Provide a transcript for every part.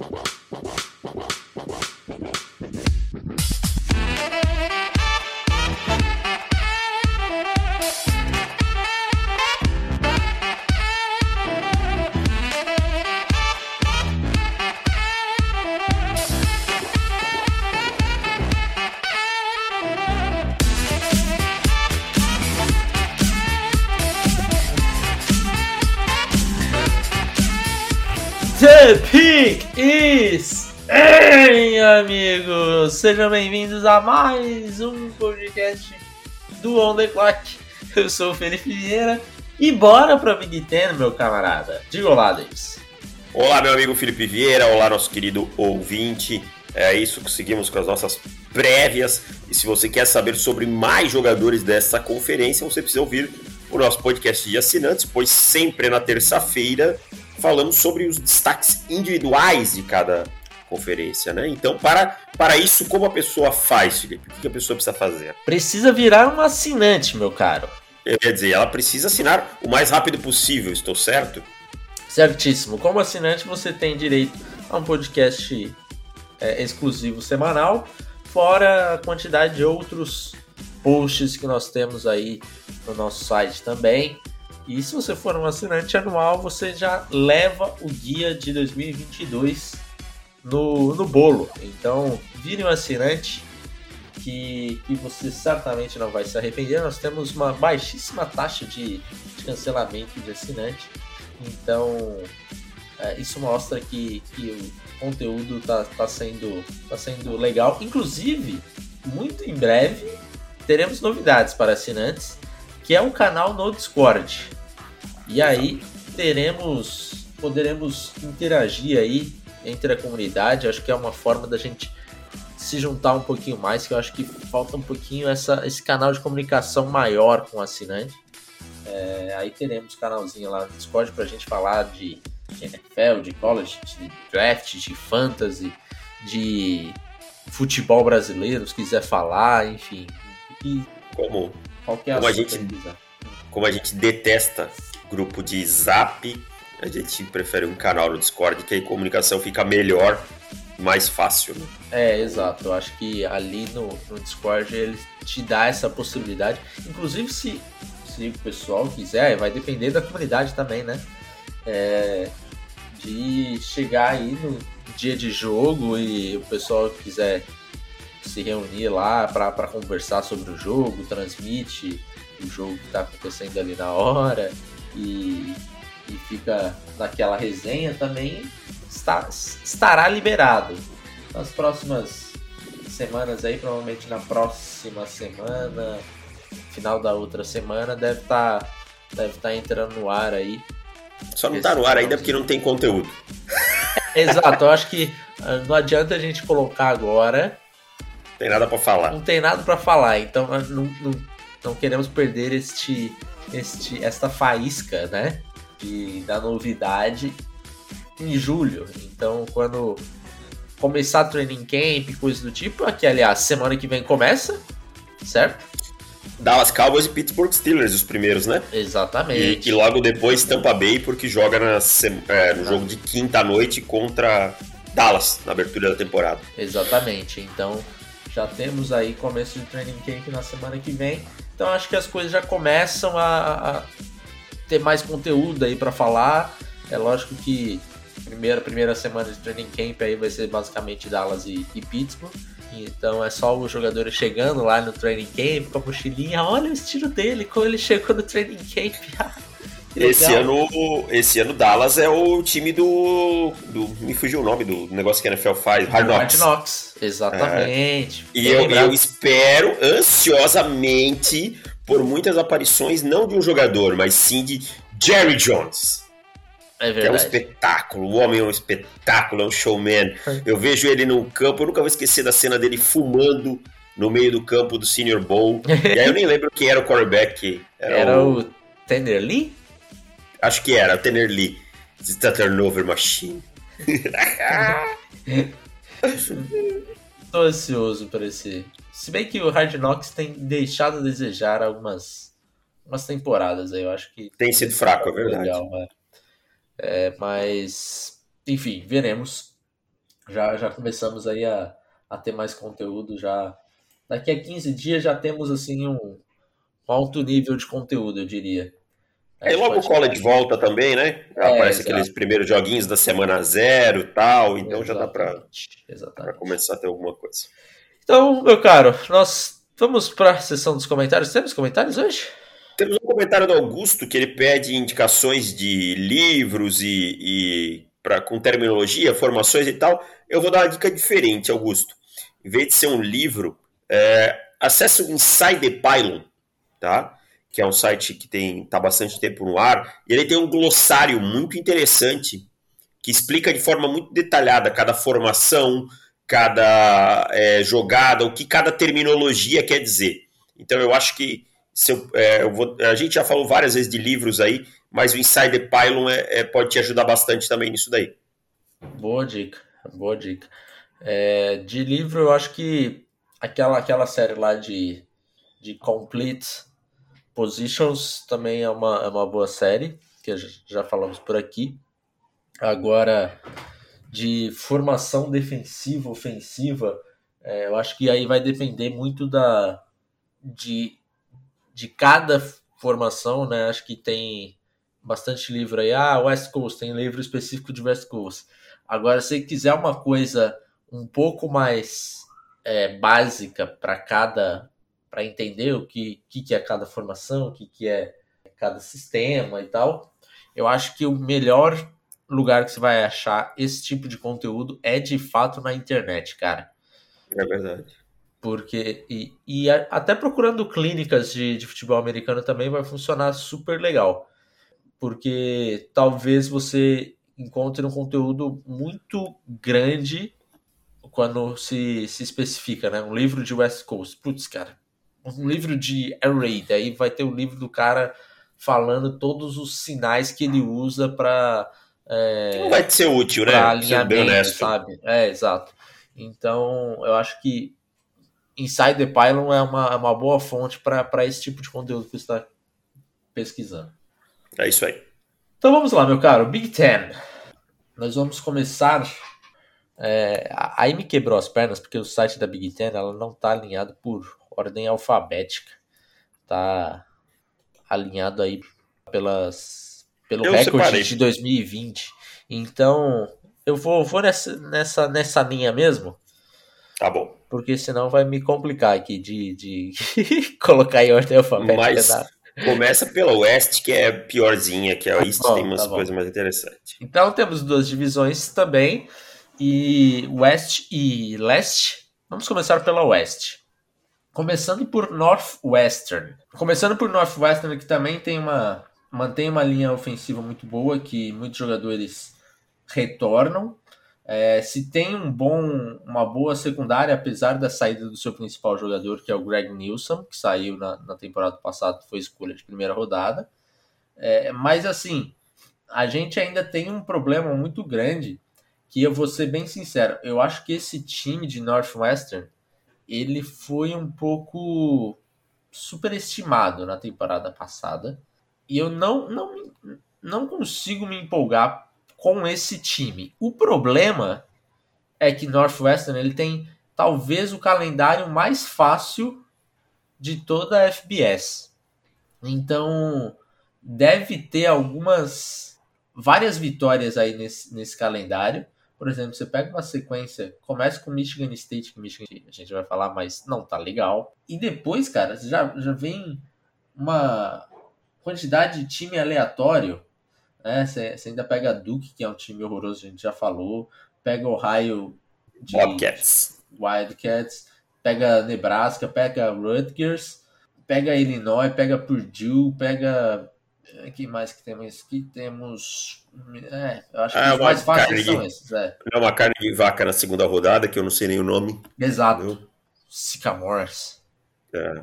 The Sejam bem-vindos a mais um podcast do On The Clock. Eu sou o Felipe Vieira e bora pra Big Ten, meu camarada. Diga olá, Davis. Olá, meu amigo Felipe Vieira. Olá, nosso querido ouvinte. É isso que seguimos com as nossas prévias. E se você quer saber sobre mais jogadores dessa conferência, você precisa ouvir o nosso podcast de assinantes, pois sempre na terça-feira falamos sobre os destaques individuais de cada conferência, né? Então, para, para isso, como a pessoa faz, Felipe? O que a pessoa precisa fazer? Precisa virar um assinante, meu caro. Quer dizer, ela precisa assinar o mais rápido possível, estou certo? Certíssimo. Como assinante, você tem direito a um podcast é, exclusivo semanal, fora a quantidade de outros posts que nós temos aí no nosso site também. E se você for um assinante anual, você já leva o guia de 2022 no, no bolo. Então, vire um assinante que, que você certamente não vai se arrepender. Nós temos uma baixíssima taxa de, de cancelamento de assinante. Então, é, isso mostra que, que o conteúdo está tá sendo, tá sendo legal. Inclusive, muito em breve, teremos novidades para assinantes, que é um canal no Discord. E aí teremos, poderemos interagir aí entre a comunidade. Acho que é uma forma da gente se juntar um pouquinho mais, que eu acho que falta um pouquinho essa, esse canal de comunicação maior com o assinante. É, aí teremos canalzinho lá no Discord para a gente falar de, de NFL, de college, de draft, de fantasy, de futebol brasileiro, se quiser falar, enfim. E como, como a gente como a gente detesta grupo de zap, a gente prefere um canal no Discord que a comunicação fica melhor mais fácil. Né? É, exato. Eu acho que ali no, no Discord ele te dá essa possibilidade. Inclusive, se, se o pessoal quiser, vai depender da comunidade também, né? É, de chegar aí no dia de jogo e o pessoal quiser se reunir lá para conversar sobre o jogo, transmite o jogo que está acontecendo ali na hora e, e fica naquela resenha também está, estará liberado. Nas próximas semanas aí, provavelmente na próxima semana, final da outra semana, deve estar tá, deve tá entrando no ar aí. Só não está no ar ainda porque não tem conteúdo. Exato, eu acho que ah, não adianta a gente colocar agora. Tem nada para falar. Não tem nada para falar, então não, não, não queremos perder este este, esta faísca, né? De, da novidade em julho. Então, quando começar training camp, coisa do tipo, aqui, aliás, semana que vem começa, certo? Dallas Cowboys e Pittsburgh Steelers, os primeiros, né? Exatamente. E, e logo depois Tampa Bay, porque joga na, é, no jogo de quinta noite contra Dallas, na abertura da temporada. Exatamente. Então, já temos aí começo de training camp na semana que vem. Então acho que as coisas já começam a, a ter mais conteúdo aí para falar. É lógico que primeira primeira semana de training camp aí vai ser basicamente Dallas e, e Pittsburgh. Então é só os jogadores chegando lá no training camp com a mochilinha. Olha o estilo dele, como ele chegou no training camp. esse ano, esse ano Dallas é o time do, do me fugiu o nome do negócio que a NFL faz, Hard Knocks. Hard Knocks, exatamente. É. E eu, eu, espero ansiosamente por muitas aparições não de um jogador, mas sim de Jerry Jones. É verdade. Que é um espetáculo, o homem é um espetáculo, é um showman. É. Eu vejo ele no campo, eu nunca vou esquecer da cena dele fumando no meio do campo do Senior Bowl. e aí eu nem lembro quem era o quarterback. Era, era o... o Tender Lee? Acho que era, Tener Lee. A turnover machine. Tô ansioso para esse. Se bem que o Hard Knocks tem deixado a desejar algumas, algumas temporadas aí, eu acho que. Tem sido fraco, é verdade. Legal, é. É, mas, enfim, veremos. Já, já começamos aí a, a ter mais conteúdo já. Daqui a 15 dias já temos assim um, alto nível de conteúdo, eu diria. É, e logo o college volta também, né? É, Aparece aqueles primeiros joguinhos da semana zero tal, então Exatamente. já dá para começar a ter alguma coisa. Então, meu caro, nós vamos para a sessão dos comentários. Temos comentários hoje? Temos um comentário do Augusto que ele pede indicações de livros e, e pra, com terminologia, formações e tal. Eu vou dar uma dica diferente, Augusto. Em vez de ser um livro, é, acesse o Inside the Pylon, tá? Que é um site que tem tá bastante tempo no ar. E ele tem um glossário muito interessante que explica de forma muito detalhada cada formação, cada é, jogada, o que cada terminologia quer dizer. Então eu acho que eu, é, eu vou, a gente já falou várias vezes de livros aí, mas o Insider Pylon é, é, pode te ajudar bastante também nisso daí. Boa dica, boa dica. É, de livro, eu acho que aquela, aquela série lá de, de Complete Positions também é uma, é uma boa série, que já falamos por aqui. Agora, de formação defensiva, ofensiva, é, eu acho que aí vai depender muito da, de de cada formação, né? Acho que tem bastante livro aí. Ah, West Coast, tem livro específico de West Coast. Agora, se quiser uma coisa um pouco mais é, básica para cada, para entender o que, que, que é cada formação, o que, que é cada sistema e tal, eu acho que o melhor lugar que você vai achar esse tipo de conteúdo é de fato na internet, cara. É verdade. Porque, e, e até procurando clínicas de, de futebol americano também vai funcionar super legal. Porque talvez você encontre um conteúdo muito grande quando se, se especifica, né? Um livro de West Coast. Putz, cara, um livro de Air Raid. Aí vai ter o um livro do cara falando todos os sinais que ele usa para. É, Não vai ser útil, né? Alinhamento, sabe? É, exato. Então, eu acho que Inside the Pylon é uma, é uma boa fonte para esse tipo de conteúdo que você está pesquisando. É isso aí. Então vamos lá, meu caro. Big Ten. Nós vamos começar. É, aí me quebrou as pernas porque o site da Big Ten ela não está alinhado por ordem alfabética. Tá alinhado aí pelas pelo eu recorde separei. de 2020. Então eu vou, vou nessa, nessa, nessa linha mesmo. Tá bom porque senão vai me complicar aqui de, de colocar em ordem alfabética. Mas da... começa pela West, que é piorzinha, que a tá East bom, tem umas tá coisas mais interessantes. Então temos duas divisões também, e West e Leste. Vamos começar pela West. Começando por Northwestern. Começando por Northwestern, que também tem uma mantém uma linha ofensiva muito boa, que muitos jogadores retornam. É, se tem um bom, uma boa secundária, apesar da saída do seu principal jogador, que é o Greg Nilsson, que saiu na, na temporada passada, foi escolha de primeira rodada. É, mas assim, a gente ainda tem um problema muito grande, que eu vou ser bem sincero, eu acho que esse time de Northwestern, ele foi um pouco superestimado na temporada passada, e eu não, não, não consigo me empolgar com esse time. O problema é que Northwestern ele tem talvez o calendário mais fácil de toda a FBS. Então, deve ter algumas várias vitórias aí nesse, nesse calendário. Por exemplo, você pega uma sequência, começa com Michigan State, que Michigan a gente vai falar, mas não tá legal. E depois, cara, já, já vem uma quantidade de time aleatório né? Você ainda pega Duke, que é um time horroroso, a gente já falou. Pega Ohio de Wildcats. Wildcats. Pega Nebraska, pega Rutgers. Pega Illinois, pega Purdue, pega. Eh, que mais que temos aqui? Temos. É, eu acho que é os mais fáceis são esses. É. é uma carne de vaca na segunda rodada, que eu não sei nem o nome. Exato. Sycamores. É.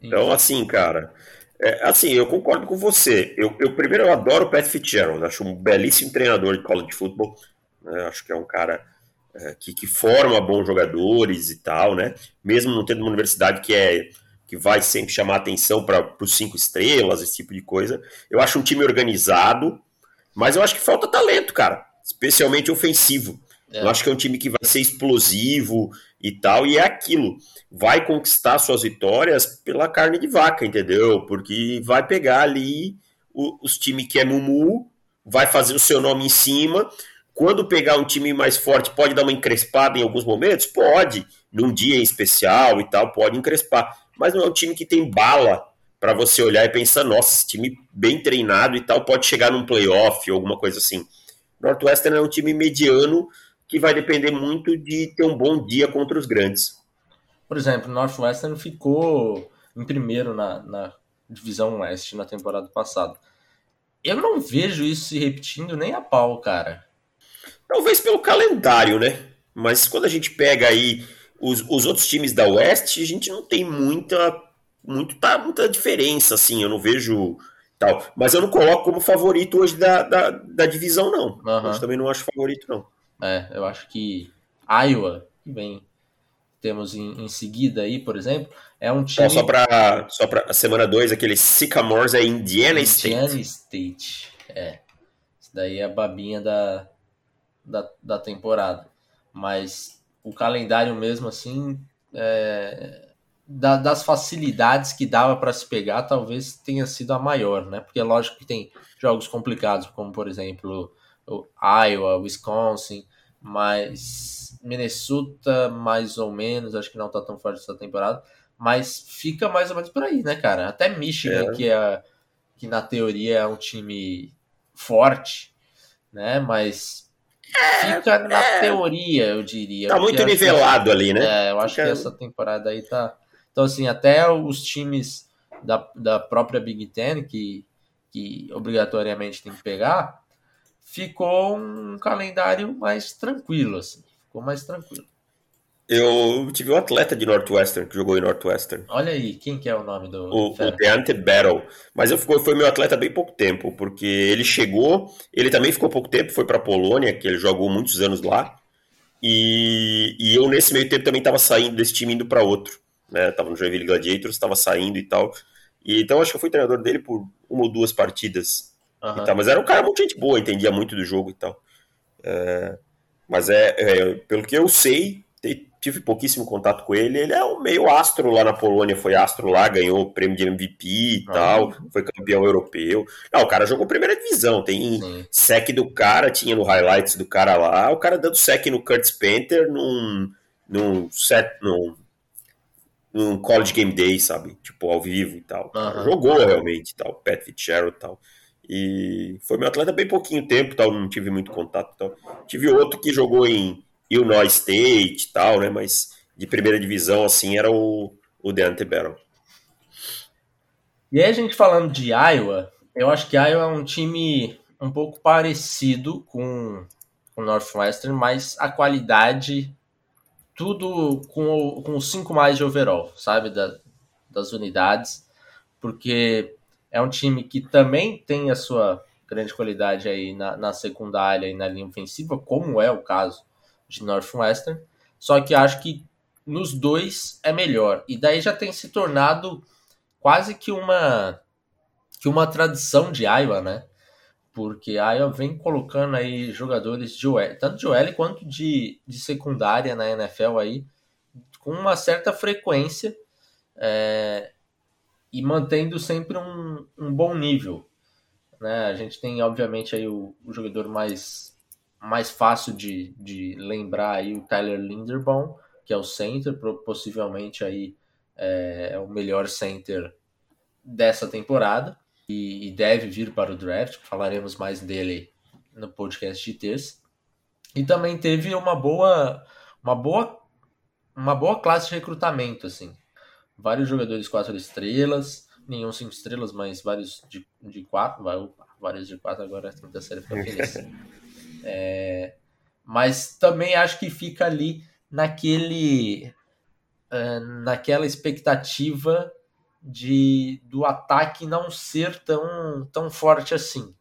Então, assim, cara, é, assim, eu concordo com você. Eu, eu primeiro eu adoro o Pat Fitzgerald, acho um belíssimo treinador de college football. Né? Acho que é um cara é, que, que forma bons jogadores e tal, né? Mesmo não tendo uma universidade que é que vai sempre chamar atenção para os cinco estrelas, esse tipo de coisa. Eu acho um time organizado, mas eu acho que falta talento, cara, especialmente ofensivo. É. Eu acho que é um time que vai ser explosivo e tal, e é aquilo. Vai conquistar suas vitórias pela carne de vaca, entendeu? Porque vai pegar ali o, os times que é Mumu, vai fazer o seu nome em cima. Quando pegar um time mais forte, pode dar uma encrespada em alguns momentos? Pode. Num dia em especial e tal, pode encrespar. Mas não é um time que tem bala para você olhar e pensar, nossa, esse time bem treinado e tal pode chegar num playoff ou alguma coisa assim. Northwestern é um time mediano que vai depender muito de ter um bom dia contra os grandes. Por exemplo, o Northwestern ficou em primeiro na, na divisão oeste na temporada passada. Eu não vejo isso se repetindo nem a pau, cara. Talvez pelo calendário, né? Mas quando a gente pega aí os, os outros times da Oeste, a gente não tem muita, muito, tá, muita diferença, assim. Eu não vejo tal. Mas eu não coloco como favorito hoje da, da, da divisão, não. Uhum. Hoje também não acho favorito, não. É, eu acho que Iowa, que vem, temos em, em seguida aí, por exemplo, é um time. Então, só para só pra a semana 2, aquele Sycamores é Indiana, Indiana State. Indiana State, é. Isso daí é a babinha da, da, da temporada. Mas o calendário mesmo assim, é, da, das facilidades que dava para se pegar, talvez tenha sido a maior, né? Porque é lógico que tem jogos complicados, como por exemplo o Iowa, Wisconsin, mas Minnesota mais ou menos, acho que não tá tão forte essa temporada, mas fica mais ou menos por aí, né, cara? Até Michigan, é. que é que na teoria é um time forte, né? Mas é, fica na é. teoria, eu diria. Tá muito nivelado que, ali, né? É, eu acho fica... que essa temporada aí tá. Então, assim, até os times da, da própria Big Ten, que, que obrigatoriamente tem que pegar, ficou um calendário mais tranquilo, assim. Ficou mais tranquilo. Eu tive um atleta de Northwestern que jogou em Northwestern. Olha aí, quem que é o nome do. O, o Deante Battle. Mas eu ficou, foi meu atleta bem pouco tempo, porque ele chegou, ele também ficou pouco tempo, foi para Polônia, que ele jogou muitos anos lá. E, e eu, nesse meio tempo, também estava saindo desse time indo para outro. Né? Tava no Joinville Gladiators, estava saindo e tal. E, então acho que eu fui treinador dele por uma ou duas partidas Uhum. Tal, mas era um cara muito gente boa, entendia muito do jogo e tal. É, mas é, é, pelo que eu sei, tive pouquíssimo contato com ele. Ele é um meio astro lá na Polônia, foi astro lá, ganhou o prêmio de MVP e uhum. tal, foi campeão europeu. Não, o cara jogou primeira divisão, tem Sim. sec do cara, tinha no highlights do cara lá, o cara dando sec no Curtis Panther num, num set, num, num college game day, sabe? Tipo, ao vivo e tal. Uhum. Jogou realmente e tal, Pat Fitzgerald e tal. E foi meu atleta bem pouquinho tempo, tal, não tive muito contato. Tal. Tive outro que jogou em Illinois State tal, né? Mas de primeira divisão, assim, era o, o Deante Barrow. E aí a gente falando de Iowa, eu acho que Iowa é um time um pouco parecido com o Northwestern, mas a qualidade, tudo com com os 5 mais de overall, sabe? Da, das unidades, porque é um time que também tem a sua grande qualidade aí na, na secundária e na linha ofensiva, como é o caso de Northwestern. Só que acho que nos dois é melhor. E daí já tem se tornado quase que uma que uma tradição de Iowa, né? Porque a Iowa vem colocando aí jogadores de OL, tanto de OL quanto de, de secundária na NFL aí, com uma certa frequência. É, e mantendo sempre um, um bom nível. Né? A gente tem, obviamente, aí o, o jogador mais, mais fácil de, de lembrar aí, o Tyler Linderbaum, que é o center, possivelmente aí é, é o melhor center dessa temporada e, e, deve vir para o draft. Falaremos mais dele no podcast de terça. E também teve uma boa, uma boa, uma boa classe de recrutamento, assim vários jogadores quatro estrelas, nenhum cinco estrelas, mas vários de, de quatro, vários de quatro agora a quinta série fica feliz. é, mas também acho que fica ali naquele uh, naquela expectativa de do ataque não ser tão, tão forte assim.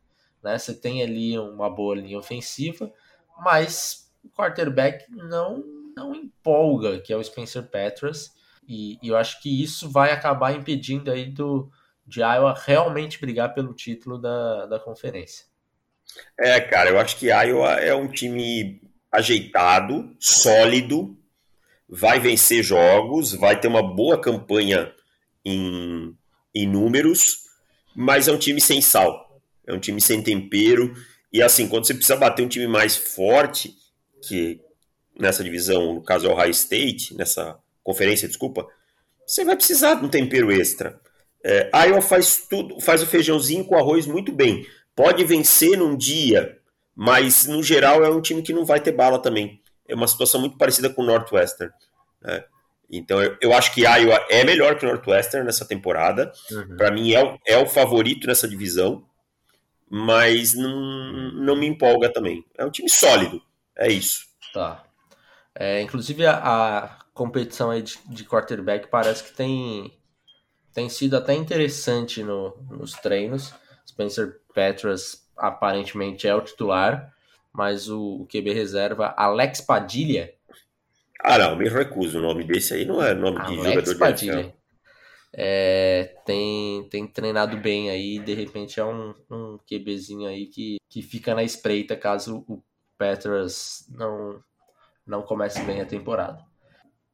Né? Você tem ali uma boa linha ofensiva, mas o quarterback não, não empolga, que é o Spencer Petras. E, eu acho que isso vai acabar impedindo aí do, de Iowa realmente brigar pelo título da, da conferência. É, cara, eu acho que Iowa é um time ajeitado, sólido, vai vencer jogos, vai ter uma boa campanha em, em números, mas é um time sem sal, é um time sem tempero. E assim, quando você precisa bater um time mais forte, que nessa divisão, no caso é o High State, nessa conferência, desculpa, você vai precisar de um tempero extra. É, Iowa faz tudo, faz o feijãozinho com arroz muito bem. Pode vencer num dia, mas no geral é um time que não vai ter bala também. É uma situação muito parecida com o Northwestern. Né? Então eu, eu, acho que Iowa é melhor que o Northwestern nessa temporada. Uhum. Para mim é, é o favorito nessa divisão, mas não, não me empolga também. É um time sólido, é isso. Tá. É, inclusive a, a, competição aí de, de quarterback parece que tem, tem sido até interessante no, nos treinos. Spencer Petras aparentemente é o titular, mas o, o QB reserva Alex Padilha. Ah, não, me recuso. O nome desse aí não é nome Alex de jogador Padilha. de é, tem, tem treinado bem aí, de repente é um, um QBzinho aí que, que fica na espreita caso o Petras não, não comece bem a temporada.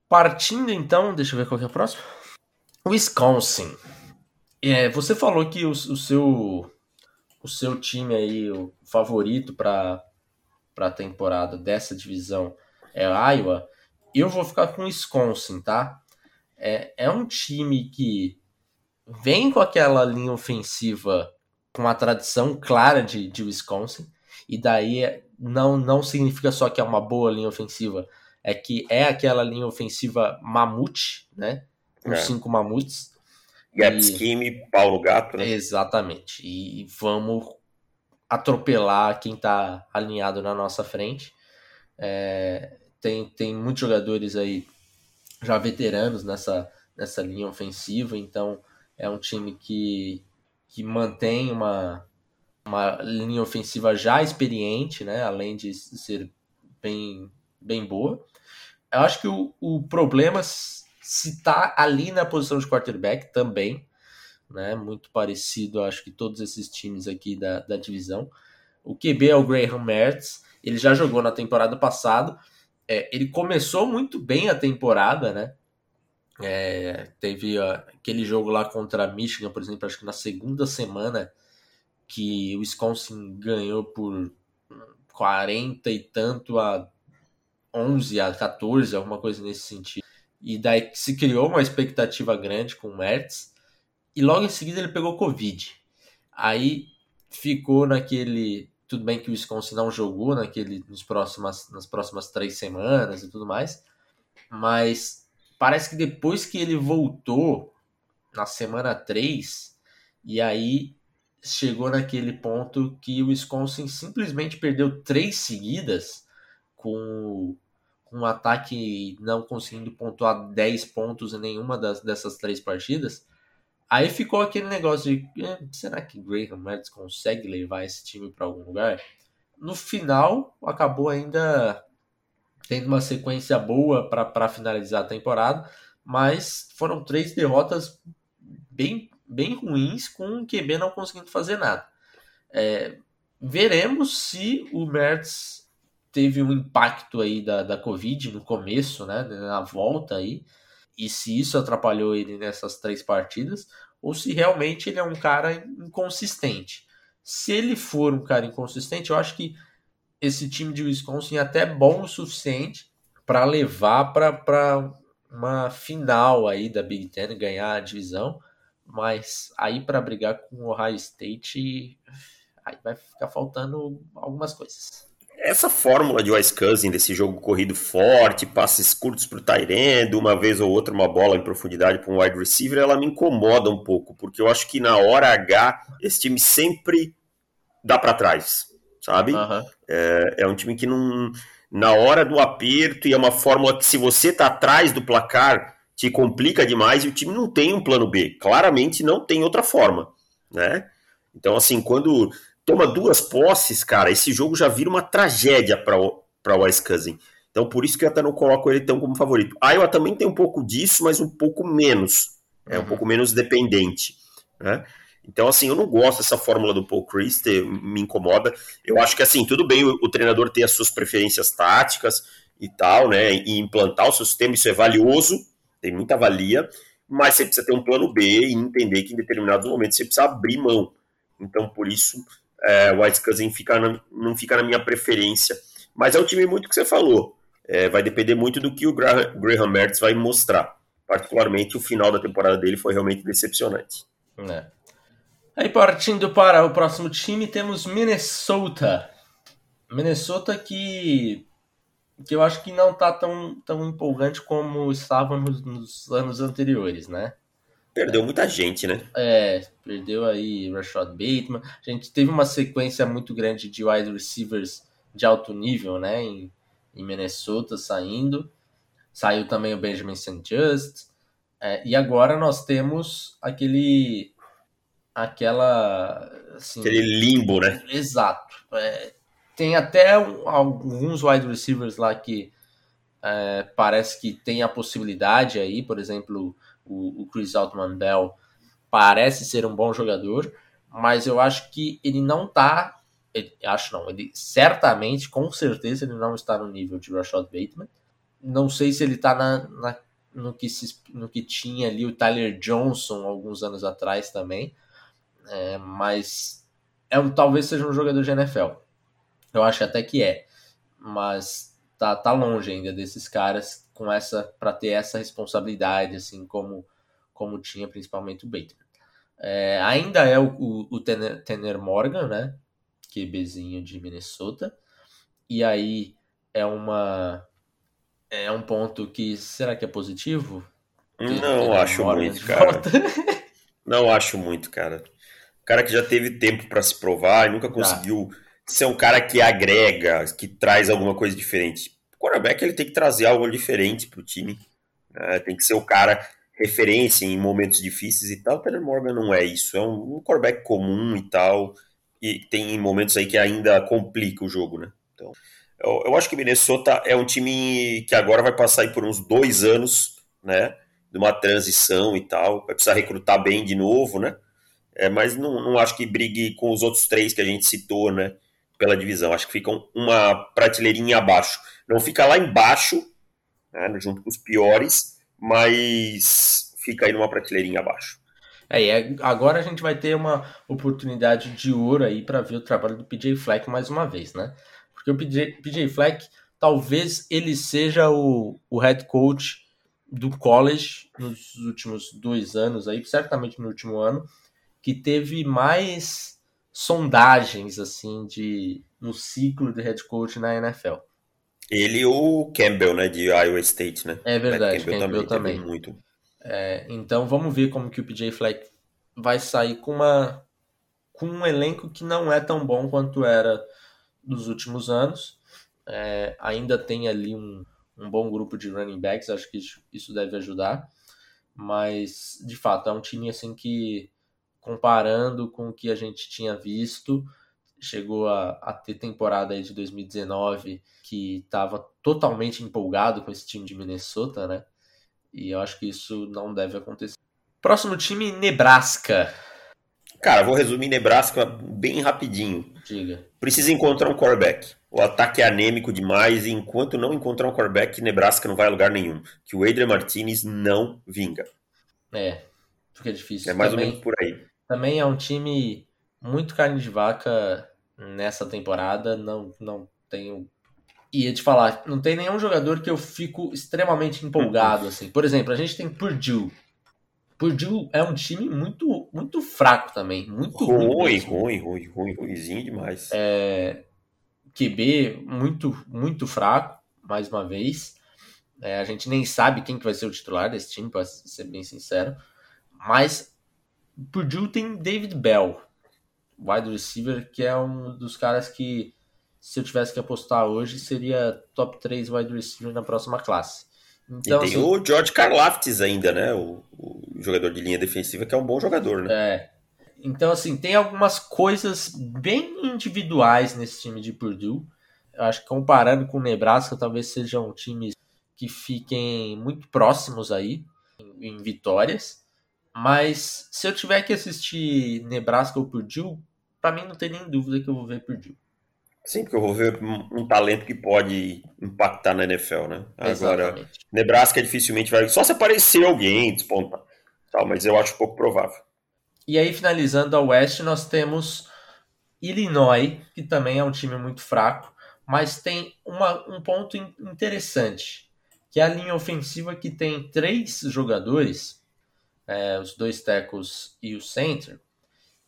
Partindo então, deixa eu ver qual que é o próximo. Wisconsin. É, você falou que o, o, seu o seu time aí, o favorito para a temporada dessa divisão é Iowa. Eu vou ficar com Wisconsin, tá? É, é um time que vem com aquela linha ofensiva com uma tradição clara de, de Wisconsin, e daí é, não, não significa só que é uma boa linha ofensiva, é que é aquela linha ofensiva mamute, né? Com é. cinco mamutes. Gap scheme, Paulo Gato, né? Exatamente. E vamos atropelar quem tá alinhado na nossa frente. É, tem, tem muitos jogadores aí já veteranos nessa, nessa linha ofensiva, então é um time que, que mantém uma, uma linha ofensiva já experiente, né? Além de ser bem, bem boa. Eu acho que o, o problema se tá ali na posição de quarterback também, né? Muito parecido, acho que todos esses times aqui da, da divisão. O QB é o Graham Mertz, ele já jogou na temporada passada. É, ele começou muito bem a temporada, né? É, teve ó, aquele jogo lá contra Michigan, por exemplo, acho que na segunda semana que o Wisconsin ganhou por 40 e tanto a 11 a 14, alguma coisa nesse sentido. E daí se criou uma expectativa grande com o Mertz. E logo em seguida ele pegou Covid. Aí ficou naquele. Tudo bem que o Wisconsin não jogou naquele, nos próximas, nas próximas três semanas e tudo mais. Mas parece que depois que ele voltou na semana 3, e aí chegou naquele ponto que o Wisconsin simplesmente perdeu três seguidas com um ataque não conseguindo pontuar 10 pontos em nenhuma das, dessas três partidas. Aí ficou aquele negócio de eh, será que Graham Mertz consegue levar esse time para algum lugar? No final, acabou ainda tendo uma sequência boa para finalizar a temporada, mas foram três derrotas bem, bem ruins com o QB não conseguindo fazer nada. É, veremos se o Mertz teve um impacto aí da, da Covid no começo, né, na volta aí, e se isso atrapalhou ele nessas três partidas, ou se realmente ele é um cara inconsistente. Se ele for um cara inconsistente, eu acho que esse time de Wisconsin é até bom o suficiente para levar para uma final aí da Big Ten, ganhar a divisão, mas aí para brigar com o Ohio State, aí vai ficar faltando algumas coisas. Essa fórmula de Wise Cousin, desse jogo corrido forte, passes curtos para o Tyrande, uma vez ou outra uma bola em profundidade para um wide receiver, ela me incomoda um pouco, porque eu acho que na hora H esse time sempre dá para trás, sabe? Uhum. É, é um time que não. Na hora do aperto, e é uma fórmula que se você tá atrás do placar, te complica demais e o time não tem um plano B. Claramente não tem outra forma, né? Então, assim, quando toma duas posses, cara, esse jogo já vira uma tragédia para o Wise Cousin. Então, por isso que eu até não coloco ele tão como favorito. A Iowa também tem um pouco disso, mas um pouco menos. É um uhum. pouco menos dependente. Né? Então, assim, eu não gosto dessa fórmula do Paul Christie, me incomoda. Eu acho que, assim, tudo bem o, o treinador ter as suas preferências táticas e tal, né, e implantar o seu sistema, isso é valioso, tem muita valia, mas você precisa ter um plano B e entender que em determinados momentos você precisa abrir mão. Então, por isso, é, White Cousin fica na, não fica na minha preferência. Mas é um time muito que você falou. É, vai depender muito do que o Graham, Graham Mertz vai mostrar. Particularmente, o final da temporada dele foi realmente decepcionante. É. Aí partindo para o próximo time, temos Minnesota. Minnesota que, que eu acho que não está tão, tão empolgante como estava nos, nos, anos anteriores, né? Perdeu muita gente, né? É, perdeu aí Rashad Bateman. A gente teve uma sequência muito grande de wide receivers de alto nível, né? Em, em Minnesota saindo. Saiu também o Benjamin St. Just. É, e agora nós temos aquele aquela. Assim, Aquele limbo, né? Exato. É, tem até alguns wide receivers lá que é, parece que tem a possibilidade aí, por exemplo, o, o Chris Altman Bell parece ser um bom jogador, mas eu acho que ele não tá. Ele, acho não, ele certamente, com certeza, ele não está no nível de Rashad Bateman. Não sei se ele está na, na, no, que se, no que tinha ali o Tyler Johnson alguns anos atrás também é, mas é um, talvez seja um jogador de NFL. Eu acho até que é, mas tá, tá longe ainda desses caras com essa para ter essa responsabilidade, assim como como tinha principalmente o Bateman. É, ainda é o, o, o Tener, Tener Morgan, né? QBzinho de Minnesota. E aí é uma é um ponto que será que é positivo? Não acho muito, cara. Não acho muito, cara cara que já teve tempo para se provar e nunca conseguiu ah. Ser um cara que agrega, que traz alguma coisa diferente. O quarterback ele tem que trazer algo diferente para o time. Né? Tem que ser o cara referência em momentos difíceis e tal. O Taylor Morgan não é isso. É um, um quarterback comum e tal. E tem momentos aí que ainda complica o jogo, né? Então, eu, eu acho que Minnesota é um time que agora vai passar por uns dois anos, né? De uma transição e tal. Vai precisar recrutar bem de novo, né? é, mas não, não acho que brigue com os outros três que a gente citou, né? Pela divisão. Acho que ficam uma prateleirinha abaixo. Não fica lá embaixo, né, junto com os piores, mas fica aí numa prateleirinha abaixo. É, e agora a gente vai ter uma oportunidade de ouro aí para ver o trabalho do PJ Fleck mais uma vez, né? Porque o PJ, PJ Fleck, talvez ele seja o, o head coach do college nos últimos dois anos aí, certamente no último ano, que teve mais sondagens assim de no ciclo de head coach na NFL. Ele e o Campbell, né, de Iowa State, né? É verdade, Campbell, Campbell também. também. Muito. É, então vamos ver como que o PJ Fleck vai sair com uma com um elenco que não é tão bom quanto era dos últimos anos. É, ainda tem ali um, um bom grupo de running backs, acho que isso deve ajudar. Mas, de fato, é um time assim que comparando com o que a gente tinha visto, chegou a, a ter temporada aí de 2019 que estava totalmente empolgado com esse time de Minnesota, né? E eu acho que isso não deve acontecer. Próximo time, Nebraska. Cara, vou resumir Nebraska bem rapidinho. Diga. Precisa encontrar um quarterback. O ataque é anêmico demais e enquanto não encontrar um quarterback, Nebraska não vai a lugar nenhum. Que o Adrian Martinez não vinga. É, fica difícil. É mais Também... ou menos por aí. Também é um time muito carne de vaca nessa temporada. Não, não tenho. Ia te falar, não tem nenhum jogador que eu fico extremamente empolgado. Uhum. assim. Por exemplo, a gente tem Purdue. Purdue é um time muito, muito fraco também. Muito ruim. Ruim, ruim, ruim, ruim, ruimzinho demais. É, QB muito, muito fraco, mais uma vez. É, a gente nem sabe quem que vai ser o titular desse time, para ser bem sincero. Mas Purdue tem David Bell, wide receiver, que é um dos caras que, se eu tivesse que apostar hoje, seria top 3 wide receiver na próxima classe. Então, e tem assim, o George Karlaftis ainda, né? O, o, jogador de linha defensiva, que é um bom jogador, né? É. Então, assim, tem algumas coisas bem individuais nesse time de Purdue. Eu acho que comparando com o Nebraska, talvez sejam times que fiquem muito próximos aí em, em vitórias Mas se eu tiver que assistir Nebraska ou Purdue, para mim não tem nem dúvida que eu vou ver Purdue. Sim, porque eu vou ver um, talento que pode impactar na NFL, né? Agora, Exatamente. Nebraska dificilmente vai. Só se aparecer alguém, despontar. Tal, mas eu acho pouco provável. E aí, finalizando a West, nós temos Illinois, que também é um time muito fraco, mas tem uma, um ponto interessante, que é a linha ofensiva que tem três jogadores é, os dois tackles e o center,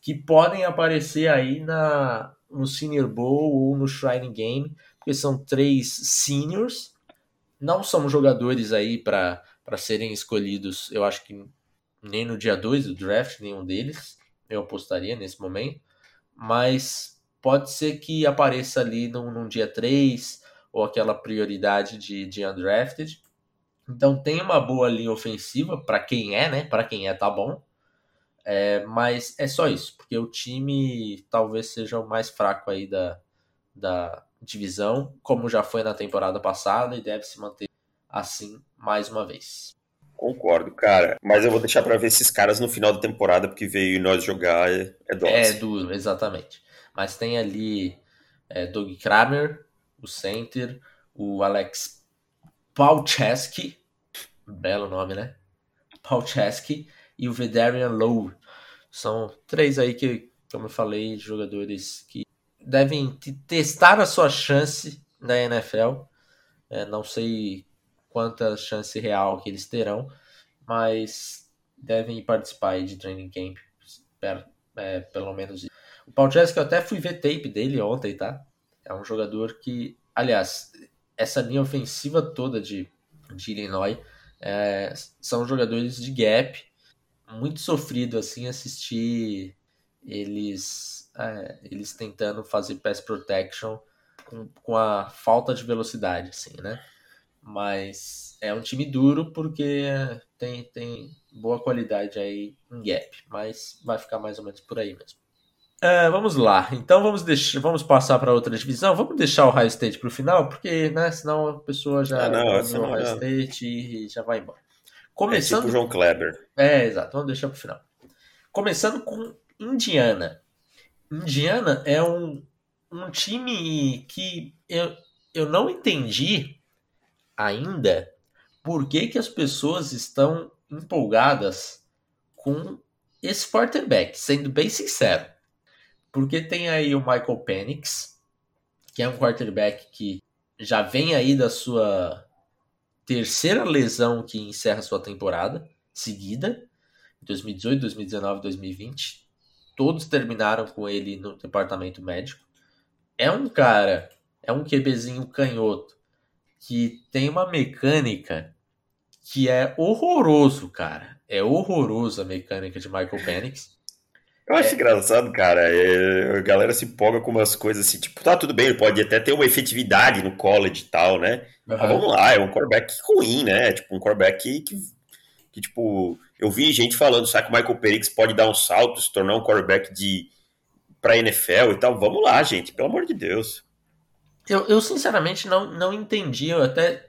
que podem aparecer aí na, no Senior Bowl ou no Shrine Game, porque são três seniors, não são jogadores aí para serem escolhidos, eu acho que nem no dia 2 do draft, nenhum deles, eu apostaria nesse momento, mas pode ser que apareça ali no, no dia 3, ou aquela prioridade de, de undrafted, então tem uma boa linha ofensiva para quem é, né? Para quem é, tá bom. É, mas é só isso, porque o time talvez seja o mais fraco aí da, da divisão, como já foi na temporada passada e deve se manter assim mais uma vez. Concordo, cara. Mas eu vou deixar para ver esses caras no final da temporada, porque veio nós jogar é, é duro. É duro, exatamente. Mas tem ali é, Doug Kramer, o center, o Alex Palczewski, belo nome, né? Paul Chesky e o Vedarian Lowe. São três aí que, como eu falei, jogadores que devem testar a sua chance na NFL. É, não sei quanta chance real que eles terão, mas devem participar de training camp, é, pelo menos. O Paul Chesky, eu até fui ver tape dele ontem, tá? É um jogador que, aliás, essa linha ofensiva toda de, de Illinois é, são jogadores de gap, muito sofrido assim assistir eles é, eles tentando fazer pass protection com, com a falta de velocidade, assim, né? Mas é um time duro porque tem, tem boa qualidade aí em gap, mas vai ficar mais ou menos por aí mesmo. É, vamos lá. Então vamos deixar, vamos passar para outra divisão. Vamos deixar o High State para o final, porque né, senão a pessoa já ah, não, o High. State e já vai embora. Começando, é tipo João Kleber. É, exato. Vamos deixar para o final. Começando com Indiana. Indiana é um, um time que eu, eu não entendi ainda por que, que as pessoas estão empolgadas com esse quarterback, sendo bem sincero. Porque tem aí o Michael Penix, que é um quarterback que já vem aí da sua terceira lesão que encerra sua temporada seguida, 2018, 2019, 2020. Todos terminaram com ele no departamento médico. É um cara, é um QBzinho canhoto que tem uma mecânica que é horroroso, cara. É horroroso a mecânica de Michael Penix. Eu acho é. engraçado, cara. É, a galera se empolga com umas coisas assim, tipo, tá tudo bem, ele pode até ter uma efetividade no college e tal, né? Uhum. Mas vamos lá, é um quarterback ruim, né? Tipo, um quarterback que, que, que, tipo, eu vi gente falando, sabe que o Michael Perix pode dar um salto, se tornar um quarterback de pra NFL e tal. Vamos lá, gente, pelo amor de Deus. Eu, eu sinceramente não, não entendi, eu até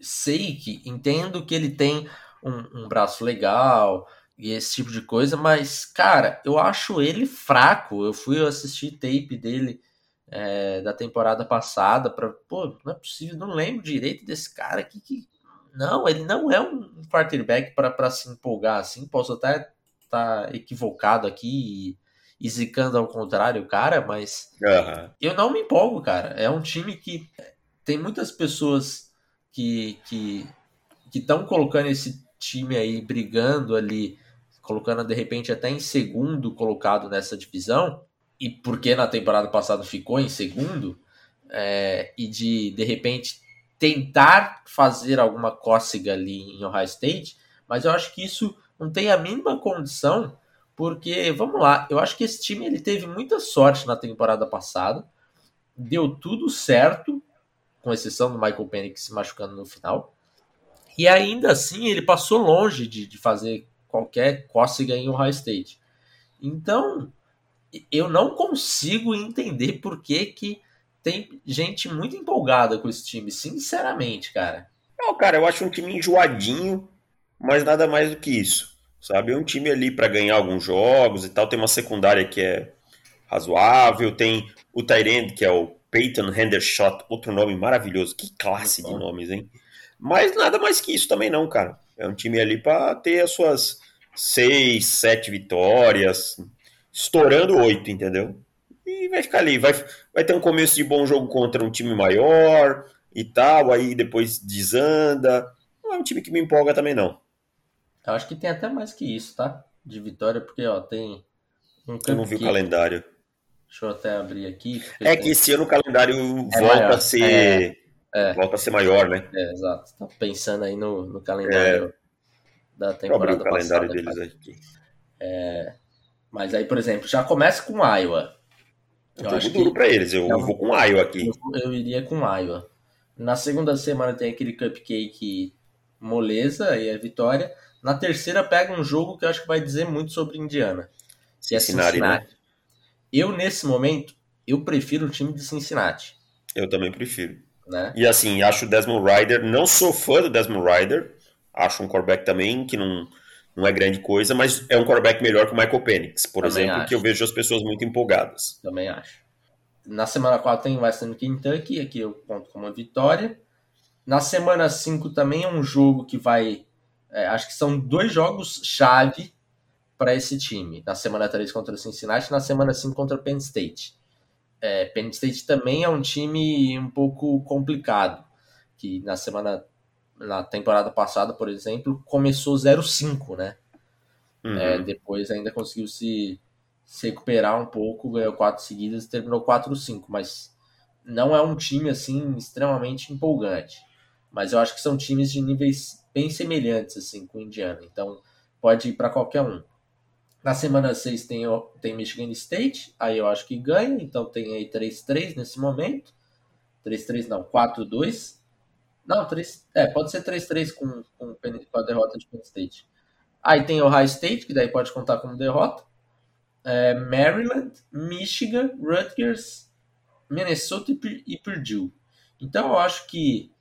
sei que entendo que ele tem um, um braço legal, e esse tipo de coisa, mas, cara, eu acho ele fraco. Eu fui assistir tape dele é, da temporada passada para pô, não é possível, não lembro direito desse cara aqui que. Não, ele não é um quarterback para se empolgar assim. Posso até estar tá equivocado aqui e, e zicando ao contrário, cara, mas uhum. eu não me empolgo, cara. É um time que tem muitas pessoas que que estão colocando esse time aí brigando ali colocando de repente até em segundo colocado nessa divisão, e porque na temporada passada ficou em segundo, é, e de de repente tentar fazer alguma cócega ali em Ohio State, mas eu acho que isso não tem a mínima condição, porque vamos lá, eu acho que esse time ele teve muita sorte na temporada passada, deu tudo certo, com exceção do Michael Penix se machucando no final, e ainda assim ele passou longe de, de fazer qualquer cócega em Ohio State. Então, eu não consigo entender por que, que tem gente muito empolgada com esse time, sinceramente, cara. Não, cara, eu acho um time enjoadinho, mas nada mais do que isso. sabe? É um time ali para ganhar alguns jogos e tal. Tem uma secundária que é razoável, tem o Tyrande, que é o Peyton Hendershot, outro nome maravilhoso. Que classe de nomes, hein? Mas nada mais que isso também não, cara. É um time ali para ter as suas seis, sete vitórias, estourando oito, entendeu? E vai ficar ali, vai, vai ter um começo de bom jogo contra um time maior e tal, aí depois desanda. Não é um time que me empolga também, não. Eu acho que tem até mais que isso, tá? De vitória, porque ó, tem um Eu não vi o calendário. Deixa eu até abrir aqui. É que esse ano o calendário é volta maior. a ser. É, é. Volta a ser maior, né? É, exato. Tá pensando aí no, no calendário é. da temporada o calendário passada, deles aqui. É, mas aí, por exemplo, já começa com Iowa. Eu, acho duro que... para eles. Eu, eu, vou com Iowa aqui. Eu, eu, iria com Iowa. Na segunda semana tem aquele cupcake moleza e a vitória. Na terceira pega um jogo que eu acho que vai dizer muito sobre Indiana. Se é Cincinnati. Cincinnati. Né? Eu, nesse momento, eu prefiro o time de Cincinnati. Eu também prefiro. Né? E assim, acho o Desmond Ryder, não sou fã do Desmond Ryder, acho um quarterback também que não, não é grande coisa, mas é um quarterback melhor que o Michael Penix, por também exemplo, acho. que eu vejo as pessoas muito empolgadas. Também acho. Na semana 4 tem Western Kentucky, aqui eu conto com uma vitória. Na semana 5 também é um jogo que vai é, acho que são dois jogos chave para esse time. Na semana 3 contra o Cincinnati, na semana 5 contra o Penn State. É, Penn State também é um time um pouco complicado, que na semana na temporada passada, por exemplo, começou 0-5, né? Uhum. É, depois ainda conseguiu se, se, recuperar um pouco, ganhou quatro seguidas e terminou 4-5, mas não é um time assim extremamente empolgante. Mas eu acho que são times de níveis bem semelhantes assim com o Indiana. Então pode ir para qualquer um. Na semana 6 tem, tem Michigan State, aí eu acho que ganha, então tem aí 3-3 nesse momento. 3-3 não, 4-2. Não, 3, é, pode ser 3-3 com, com, com, a derrota de Penn State. Aí tem Ohio State, que daí pode contar como derrota. É, Maryland, Michigan, Rutgers, Minnesota e, Purdue. Então eu acho que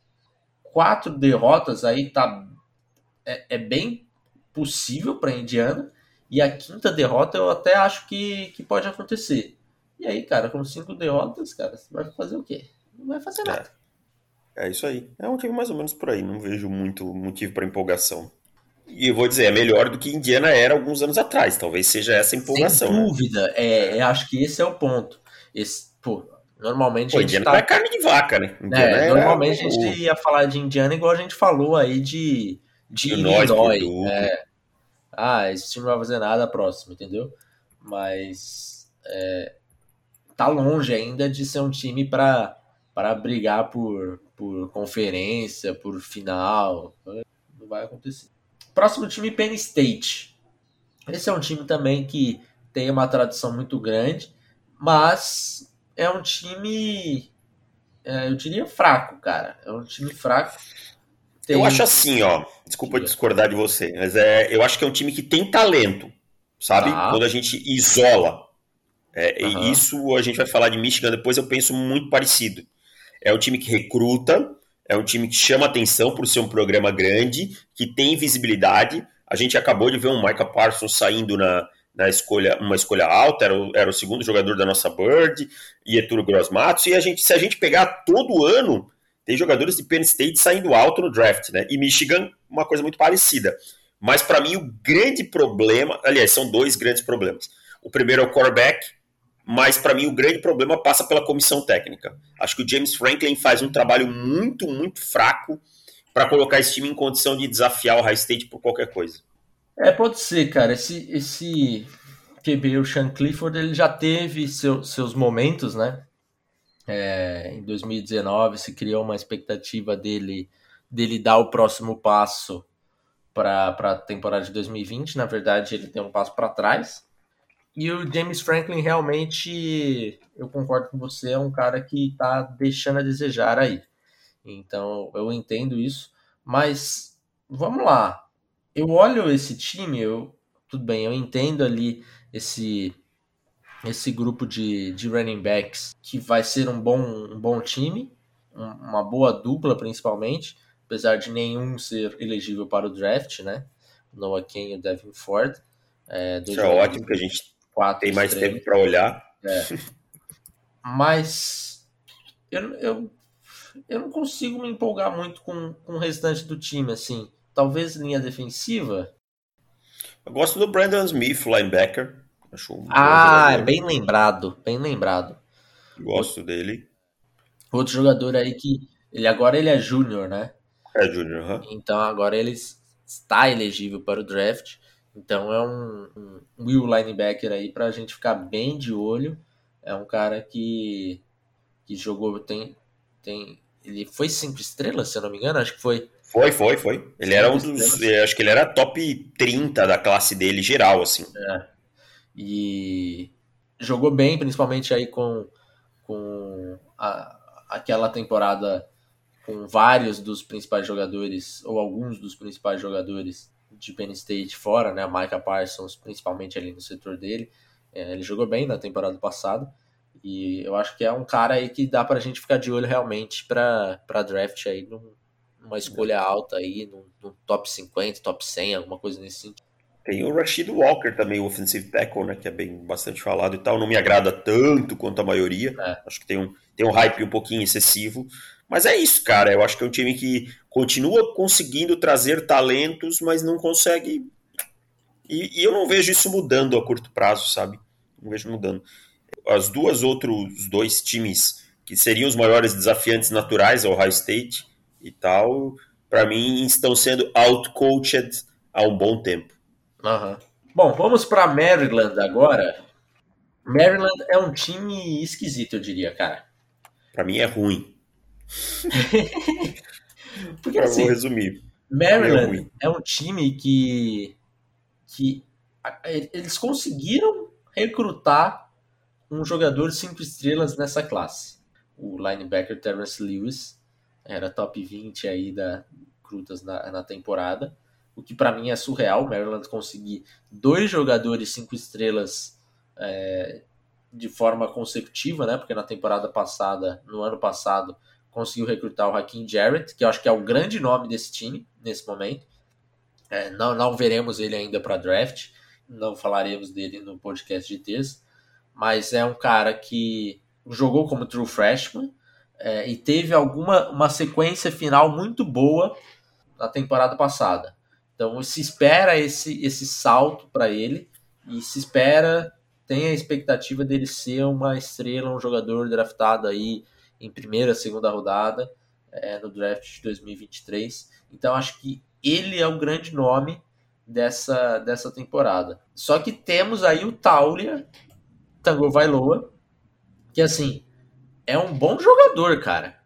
quatro derrotas aí tá é, é bem possível para Indiana. E a quinta derrota eu até acho que, que pode acontecer. E aí, cara, com cinco derrotas, cara, você vai fazer o quê? Não vai fazer nada. É, é isso aí. É um time mais ou menos por aí. Não vejo muito motivo para empolgação. E eu vou dizer, é melhor do que Indiana era alguns anos atrás. Talvez seja essa empolgação. Sem né? dúvida. Né? É, acho que esse é o ponto. Esse, pô, Normalmente Pô, a gente Indiana tá... é carne de vaca, né? É, normalmente a gente ia falar de Indiana igual a gente falou aí de, de Illinois. É. Ah, esse time não vai fazer nada próximo, entendeu? Mas é, tá longe ainda de ser um time para para brigar por, por conferência, por final. Não vai acontecer. Próximo time, Penn State. Esse é um time também que tem uma tradição muito grande, mas é um time, é, eu diria fraco, cara. É um time fraco. Tem... Eu acho assim, ó. Desculpa discordar de você, mas é, eu acho que é um time que tem talento, sabe? Ah. Quando a gente isola. É, uhum. E isso a gente vai falar de Michigan depois, eu penso muito parecido. É um time que recruta, é um time que chama atenção por ser um programa grande, que tem visibilidade. A gente acabou de ver um Micah Parsons saindo na, na escolha, uma escolha alta, era o, era o segundo jogador da nossa Bird, Ieturo Gross Matos, e a gente, se a gente pegar todo ano, tem jogadores de Penn State saindo alto no draft, né? E Michigan, uma coisa muito parecida. Mas para mim o grande problema, aliás, são dois grandes problemas. O primeiro é o quarterback, mas para mim o grande problema passa pela comissão técnica. Acho que o James Franklin faz um trabalho muito, muito fraco para colocar esse time em condição de desafiar o High State por qualquer coisa. É, pode ser, cara. Esse, esse QB, o Sean Clifford, ele já teve seu, seus momentos, né? É, em 2019 se criou uma expectativa dele, dele dar o próximo passo para a temporada de 2020. Na verdade, ele tem um passo para trás. E o James Franklin realmente, eu concordo com você, é um cara que está deixando a desejar aí. Então eu entendo isso, mas vamos lá eu olho esse time, eu, tudo bem, eu entendo ali esse esse grupo de, de running backs que vai ser um bom, um bom time, uma boa dupla principalmente, apesar de nenhum ser elegível para o draft, né? Noah Ken e o Devin Ford. É, Isso é ótimo que a gente tem mais tempo para olhar. É. Mas eu, eu, eu não consigo me empolgar muito com, com o restante do time, assim. Talvez linha defensiva. Eu gosto do Brandon Smith, linebacker. Acho um ah, é bem lembrado, bem lembrado. Gosto dele. Outro jogador aí que ele agora ele é júnior, né? É júnior, uhum. Então agora ele está elegível para o draft. Então é um, um will linebacker aí para a gente ficar bem de olho. É um cara que que jogou tem tem ele foi cinco estrelas, se eu não me engano, acho que foi. Foi, foi, foi. Ele era um dos, acho que ele era top 30 da classe dele geral assim. É. E jogou bem, principalmente aí com com a, aquela temporada com vários dos principais jogadores, ou alguns dos principais jogadores de Penn State fora, né? Micah Parsons, principalmente ali no setor dele. É, ele jogou bem na temporada passada. E eu acho que é um cara aí que dá pra gente ficar de olho realmente pra, pra draft aí num, numa escolha alta aí, no, no top 50, top 100, alguma coisa nesse sentido. Tem o Rashid Walker também, o offensive tackle, né, que é bem bastante falado e tal. Não me agrada tanto quanto a maioria. É. Acho que tem um, tem um hype um pouquinho excessivo. Mas é isso, cara. Eu acho que é um time que continua conseguindo trazer talentos, mas não consegue. E, e eu não vejo isso mudando a curto prazo, sabe? Não vejo mudando. As duas outros dois times que seriam os maiores desafiantes naturais, Ohio State e tal, para mim estão sendo outcoached há um bom tempo. Uhum. Bom, vamos para Maryland agora. Maryland é um time esquisito, eu diria, cara. Para mim é ruim. Porque eu assim, vou resumir. Maryland é, é, um time que, que eles conseguiram recrutar um jogador cinco estrelas nessa classe. O linebacker Terrence Lewis era top 20 aí da recrutas na, na temporada, o que para mim é surreal. Maryland conseguir dois jogadores cinco estrelas é, de forma consecutiva, né? Porque na temporada passada, no ano passado, conseguiu recrutar o Hakim Jarrett, que eu acho que é o grande nome desse time nesse momento. É, não, não veremos ele ainda para draft, não falaremos dele no podcast de terça, mas é um cara que jogou como true freshman é, e teve alguma uma sequência final muito boa na temporada passada. Então se espera esse, esse salto para ele e se espera, tem a expectativa dele ser uma estrela, um jogador draftado aí em primeira, segunda rodada é, no draft de 2023. Então acho que ele é o grande nome dessa, dessa temporada. Só que temos aí o Taulia Tango Vailoa, que assim é um bom jogador, cara.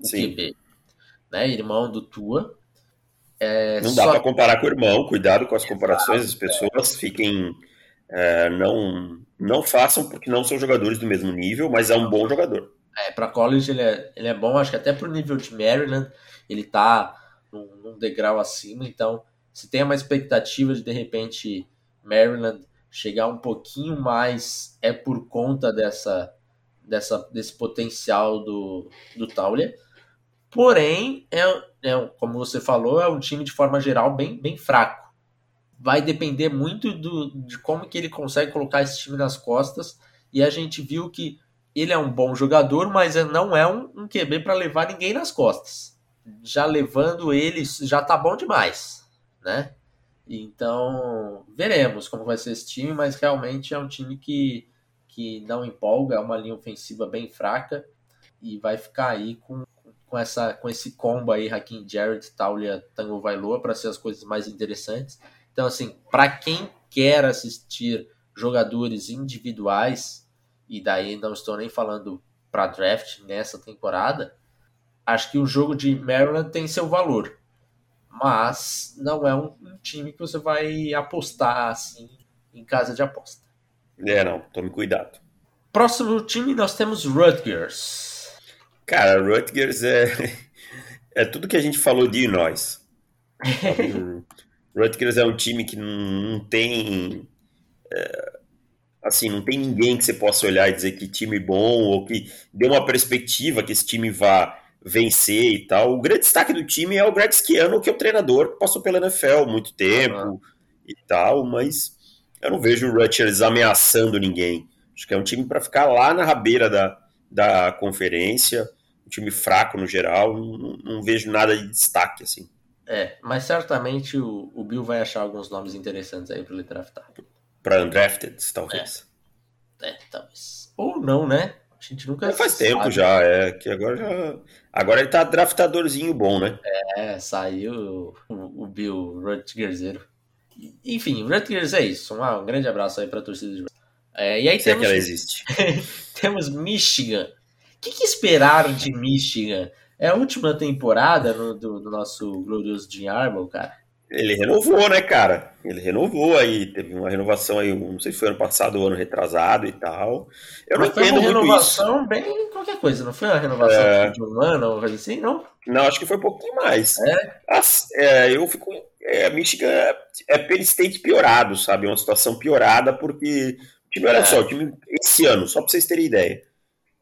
O Sim. QB, né? Irmão do Tua. É, não dá para comparar com o irmão, cuidado com as comparações, as pessoas fiquem. É, não, não façam porque não são jogadores do mesmo nível, mas é um bom jogador. É, para college ele é, ele é bom, acho que até pro nível de Maryland ele tá num, num, degrau acima, então se tem uma expectativa de de repente Maryland chegar um pouquinho mais é por conta dessa, dessa desse potencial do, do Taulia. Porém, é, é, como você falou, é um time de forma geral bem, bem fraco. Vai depender muito do, de como que ele consegue colocar esse time nas costas. E a gente viu que ele é um bom jogador, mas não é um, um QB para levar ninguém nas costas. Já levando ele, já tá bom demais, né? Então, veremos como vai ser esse time, mas realmente é um time que, que não empolga, é uma linha ofensiva bem fraca e vai ficar aí com, com, essa, com esse combo aí, Hakim Jarrett, Taulia, Tango Vailoa, para ser as coisas mais interessantes. Então, assim, para quem quer assistir jogadores individuais, e daí não estou nem falando para draft nessa temporada, acho que o jogo de Maryland tem seu valor. Mas não é um, um time que você vai apostar assim em casa de aposta. É, não, tome cuidado. Próximo time nós temos Rutgers. Cara, Rutgers é, é tudo que a gente falou de nós. Rutgers é um time que não tem. É, assim, não tem ninguém que você possa olhar e dizer que time bom ou que dê uma perspectiva que esse time vá, vencer e tal. O grande destaque do time é o Greg Schiano, que é o treinador que passou pela NFL muito tempo uhum. e tal, mas eu não vejo o Rutgers ameaçando ninguém. Acho que é um time para ficar lá na rabeira da, da conferência, um time fraco no geral, não, não vejo nada de destaque assim. É, mas certamente o, o Bill vai achar alguns nomes interessantes aí para ele draftar. Para undrafted, talvez. É. é, talvez. Ou não, né? A gente nunca. faz sabe. tempo já, é. Que agora já. Agora ele tá draftadorzinho bom, né? É, saiu o, o Bill Rutgerzeiro. Enfim, Rutgers é isso. Um, grande abraço aí pra torcida de é, e aí Se temos, é que ela existe. temos Michigan. O que, que, esperar de Michigan? É a última temporada no, do, do, nosso glorioso Jim Harbaugh, cara? Ele renovou, né, cara? Ele renovou aí, teve uma renovação aí, não sei se foi ano passado ou ano retrasado e tal. Eu Mas não entendo muito isso. Foi uma renovação bem qualquer coisa, não foi uma renovação é... de um ano ou coisa assim, não? Não, acho que foi um pouquinho mais. É? As, é eu fico... É, a Michigan é, é Penn State piorado, sabe? É uma situação piorada porque time, olha é. só, o time esse ano, só pra vocês terem ideia,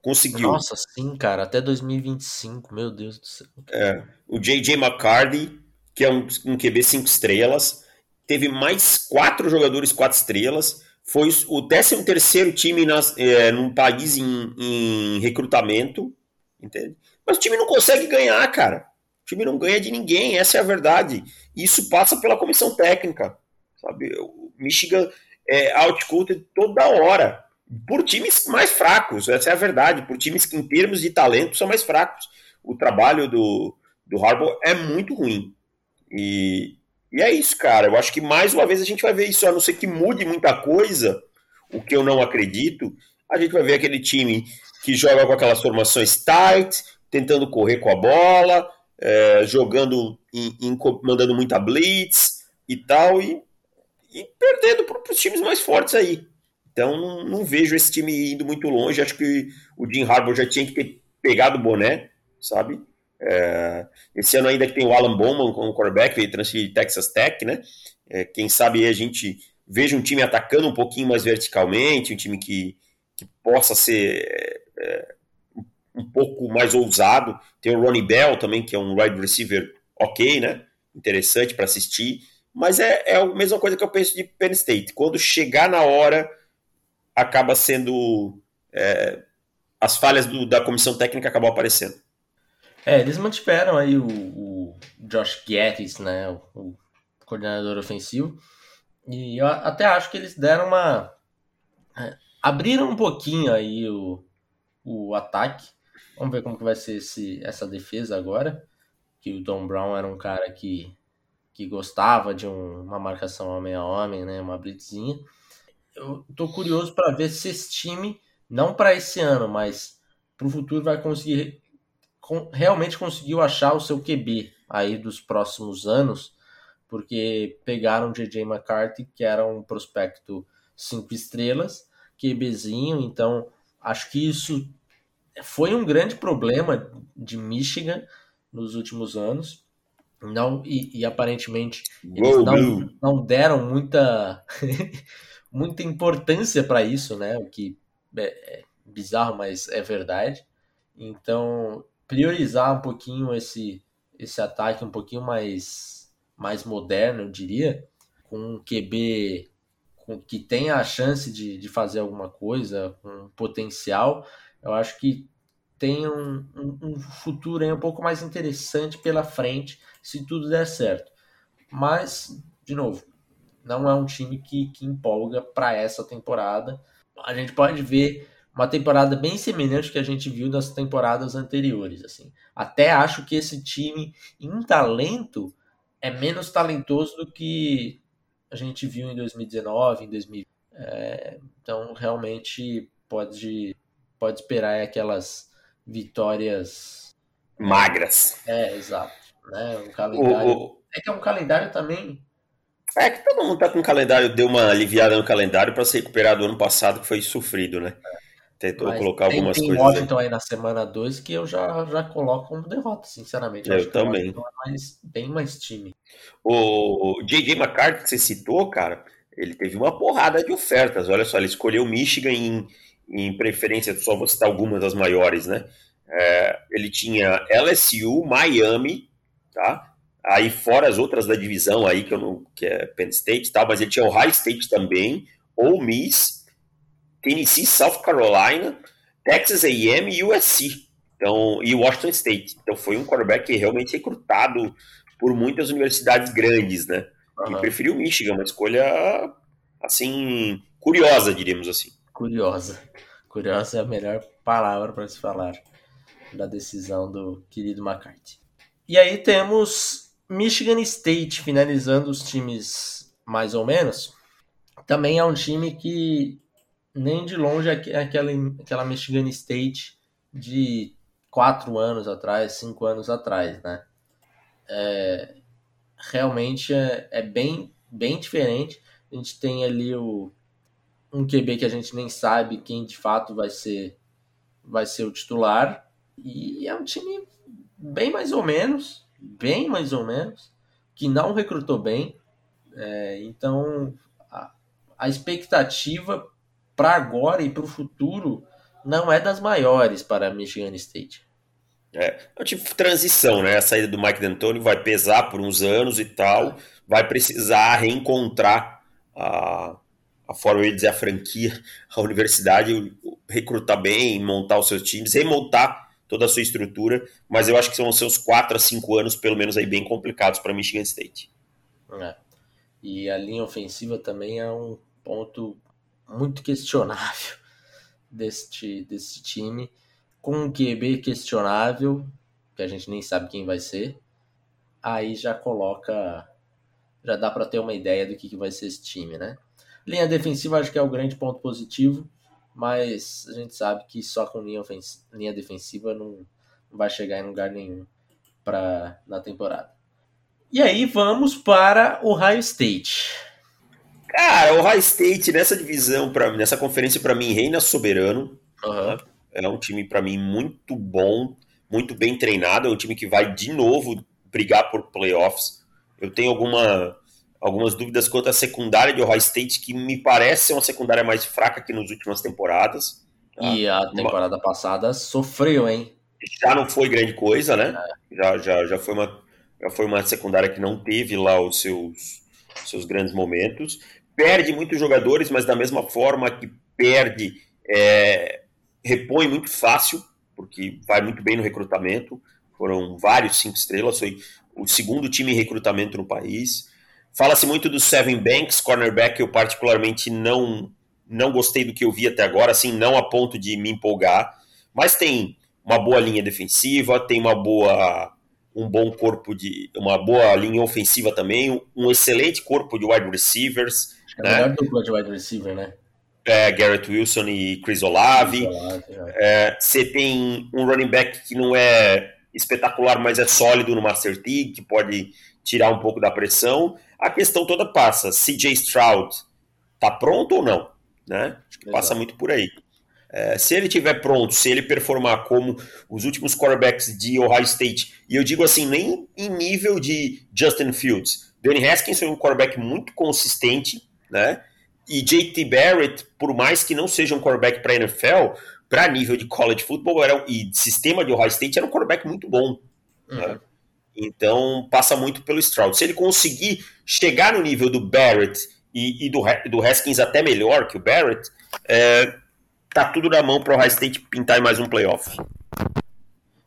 conseguiu. Nossa, sim, cara, até 2025, meu Deus do céu. É, o J.J. McCarthy que é um, um QB 5 estrelas. Teve mais quatro jogadores 4 estrelas. Foi o 13 terceiro time nas, é, num país em, em recrutamento. Entende? Mas o time não consegue ganhar, cara. O time não ganha de ninguém, essa é a verdade. Isso passa pela comissão técnica. Sabe? O Michigan é outcoated toda hora. Por times mais fracos, essa é a verdade. Por times que, em termos de talento, são mais fracos. O trabalho do, do Harbaugh é muito ruim. E, e é isso, cara. Eu acho que mais uma vez a gente vai ver isso, a não ser que mude muita coisa, o que eu não acredito. A gente vai ver aquele time que joga com aquelas formações tight, tentando correr com a bola, é, jogando, em, em, mandando muita blitz e tal, e, e perdendo para os times mais fortes aí. Então não, não, vejo esse time indo muito longe. Acho que o Jim Harbaugh já tinha que ter pegado o boné, sabe? É, esse ano ainda que tem o Alan Bowman como quarterback, veio transferir de Texas Tech, né? É, quem sabe a gente veja um time atacando um pouquinho mais verticalmente, um time que, que possa ser é, um pouco mais ousado. Tem o Ronnie Bell também, que é um wide receiver ok, né? Interessante para assistir. Mas é, é a mesma coisa que eu penso de Penn State. Quando chegar na hora, acaba sendo. É, as falhas do, da comissão técnica acabam aparecendo. É, eles mantiveram aí o, o Josh Gettis, né, o, o, coordenador ofensivo, e eu até acho que eles deram uma... É, abriram um pouquinho aí o, o ataque. Vamos ver como que vai ser esse, essa defesa agora, que o Tom Brown era um cara que, que gostava de um, uma marcação homem a homem, né, uma blitzinha. Eu tô curioso para ver se esse time, não para esse ano, mas para o futuro vai conseguir realmente conseguiu achar o seu QB aí dos próximos anos, porque pegaram JJ McCarthy, que era um prospecto cinco estrelas, QBzinho, então acho que isso foi um grande problema de Michigan nos últimos anos. Não, e, e aparentemente eles não, não deram muita, muita importância para isso, né? O que é, é bizarro, mas é verdade. Então priorizar um pouquinho esse, esse ataque um pouquinho mais, mais moderno, eu diria, com um QB com, que tenha a chance de, de fazer alguma coisa, com potencial, eu acho que tem um, um, um futuro um pouco mais interessante pela frente se tudo der certo. Mas, de novo, não é um time que, que empolga para essa temporada. A gente pode ver uma temporada bem semelhante que a gente viu das temporadas anteriores. assim. Até acho que esse time, em talento, é menos talentoso do que a gente viu em 2019, em 2020. É, então, realmente, pode, pode esperar aquelas vitórias... Magras. É, exato. Né? Um calendário... O, o... É que é um calendário também... É que todo mundo tá com o calendário, deu uma aliviada no calendário para se recuperar do ano passado, que foi sofrido, né? Tentou Mas colocar tem, algumas tem coisas. Washington aí. aí na semana 2 que eu já, já coloco como derrota, sinceramente. Eu, eu também. É mais, bem mais time. O J.J. McCarthy que você citou, cara, ele teve uma porrada de ofertas. Olha só, ele escolheu Michigan em, em preferência, só vou citar algumas das maiores, né? É, ele tinha LSU, Miami, tá? Aí fora as outras da divisão aí, que, eu não, que é Penn State tal, mas ele tinha Ohio State também, Ole Miss, Tennessee, South Carolina, Texas A&M e USC. Então, e Washington State. Então foi um quarterback realmente recrutado por muitas universidades grandes, né? Uhum. E preferiu Michigan, uma escolha assim curiosa, diríamos assim. Curiosa. Curiosa é a melhor palavra para se falar da decisão do querido McCarthy. E aí temos Michigan State finalizando os times mais ou menos. Também é um time que nem de longe é aquela, aquela Michigan State de quatro anos atrás, cinco anos atrás, né? É, realmente é, é, bem, bem diferente. A gente tem ali o, um QB que a gente nem sabe quem de fato vai ser, vai ser o titular. E é um time bem mais ou menos, bem mais ou menos, que não recrutou bem. É, então a, a expectativa para agora e para o futuro não é das maiores para Michigan State. É, é um tipo de transição, né? A saída do Mike D'Antoni vai pesar por uns anos e tal, vai precisar reencontrar a, a forma de dizer a franquia, a universidade, recrutar bem, montar os seus times, remontar toda a sua estrutura, mas eu acho que vão ser uns 4 a 5 anos, pelo menos, aí bem complicados para Michigan State. É. E a linha ofensiva também é um ponto muito questionável deste, desse time, com um QB questionável, que a gente nem sabe quem vai ser, aí já coloca, já dá para ter uma ideia do que, que vai ser esse time, né? Linha defensiva acho que é o grande ponto positivo, mas a gente sabe que só com linha, linha defensiva não, não vai chegar em lugar nenhum pra, na temporada. E aí vamos para o Ohio State. Cara, o Ohio State nessa divisão, pra, nessa conferência, para mim, reina soberano. Uhum. É um time, para mim, muito bom, muito bem treinado. É um time que vai, de novo, brigar por playoffs. Eu tenho alguma, algumas dúvidas quanto à secundária de Ohio State, que me parece ser uma secundária mais fraca que nas últimas temporadas. Tá? E a temporada uma... passada sofreu, hein? Já não foi grande coisa, né? É. Já, já, já, foi uma, já foi uma secundária que não teve lá os seus, seus grandes momentos perde muitos jogadores, mas da mesma forma que perde, é, repõe muito fácil, porque vai muito bem no recrutamento. Foram vários cinco estrelas, foi o segundo time em recrutamento no país. Fala-se muito do Seven Banks, cornerback, eu particularmente não não gostei do que eu vi até agora, assim, não a ponto de me empolgar, mas tem uma boa linha defensiva, tem uma boa um bom corpo de uma boa linha ofensiva também, um excelente corpo de wide receivers, é né? melhor dupla de wide receiver, né? É, Garrett Wilson e Chris Olave. É, você tem um running back que não é espetacular, mas é sólido no Master Team, que pode tirar um pouco da pressão. A questão toda passa. CJ Stroud tá pronto ou não? Né? Acho que Exato. passa muito por aí. É, se ele tiver pronto, se ele performar como os últimos quarterbacks de Ohio State, e eu digo assim, nem em nível de Justin Fields. Danny Haskins foi um quarterback muito consistente, né? E JT Barrett, por mais que não seja um quarterback para NFL, para nível de college football era, e sistema de Ohio State, era um quarterback muito bom. Uhum. Né? Então passa muito pelo Stroud. Se ele conseguir chegar no nível do Barrett e, e do, do Haskins até melhor que o Barrett, é, tá tudo na mão para o Ohio State pintar mais um playoff.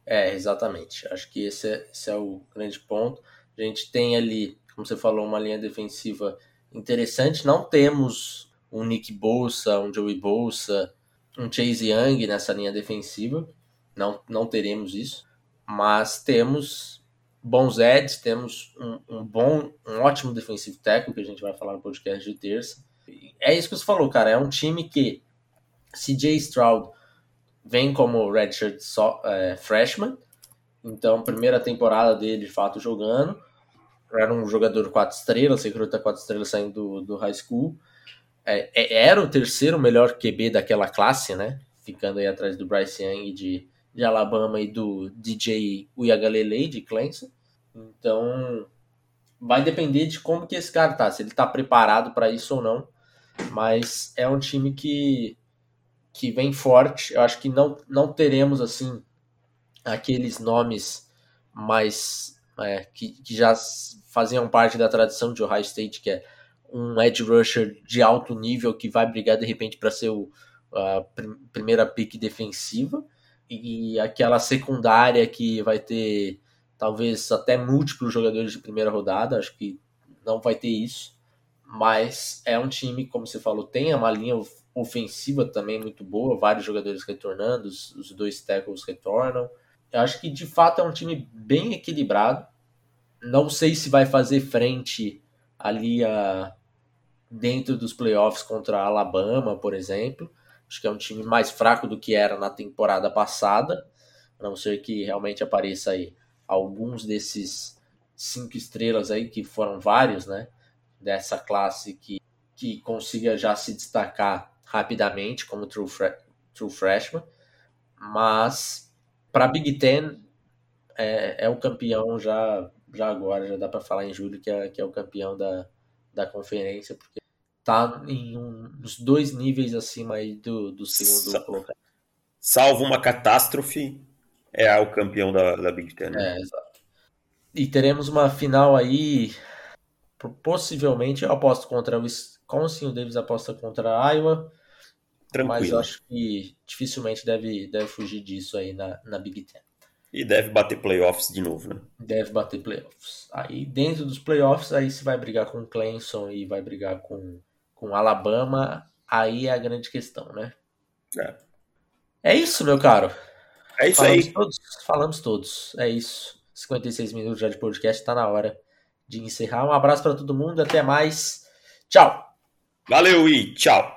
É, exatamente. Acho que esse é, esse é o grande ponto. A gente tem ali, como você falou, uma linha defensiva interessante. Não temos um Nick Bolsa, um Joey Bolsa, um Chase Young nessa linha defensiva. Não, não teremos isso. Mas temos bons Eds, temos um, um, bom, um ótimo defensivo técnico que a gente vai falar no podcast de terça. É isso que você falou, cara. É um time que CJ Stroud vem como redshirt so, é, freshman, então primeira temporada dele de fato jogando era um jogador quatro estrelas, recruta quatro estrelas saindo do, do high school. É, é, era o terceiro melhor QB daquela classe, né? Ficando aí atrás do Bryce Young de, de Alabama e do DJ Uyagalelei de Clemson. Então, vai depender de como que esse cara tá, se ele tá preparado para isso ou não. Mas é um time que, que vem forte. Eu acho que não, não teremos assim aqueles nomes mais é, que, que, já faziam parte da tradição de Ohio State, que é um edge rusher de alto nível que vai brigar de repente para ser o, a prim primeira pick defensiva e aquela secundária que vai ter talvez até múltiplos jogadores de primeira rodada, acho que não vai ter isso, mas é um time, como você falou, tem uma linha ofensiva também muito boa, vários jogadores retornando, os, dois tackles retornam. Eu acho que de fato é um time bem equilibrado. Não sei se vai fazer frente ali a, dentro dos playoffs contra a Alabama, por exemplo. Acho que é um time mais fraco do que era na temporada passada, a não ser que realmente apareça aí alguns desses cinco estrelas aí, que foram vários, né? Dessa classe que, que consiga já se destacar rapidamente como true, true freshman, mas para Big Ten é, é, o campeão já, já agora, já dá para falar em julho que é, que é o campeão da, da conferência, porque tá em um, uns dois níveis acima aí do, do segundo colocado. Salvo uma catástrofe, é o campeão da, da Big Ten. Né? É, exato. E teremos uma final aí, possivelmente, eu aposto contra o Wisconsin, o Davis aposta contra a Iowa, Tranquilo. Mas eu acho que dificilmente deve, deve fugir disso aí na, na Big Ten. E deve bater playoffs de novo, né? Deve bater playoffs. Aí dentro dos playoffs, aí se vai brigar com Clemson e vai brigar com, com Alabama, aí é a grande questão, né? É. É isso, meu caro. É isso falamos aí. Todos, falamos todos. É isso. 56 minutos já de podcast, tá na hora de encerrar. Um abraço para todo mundo, até mais. Tchau. Valeu e tchau.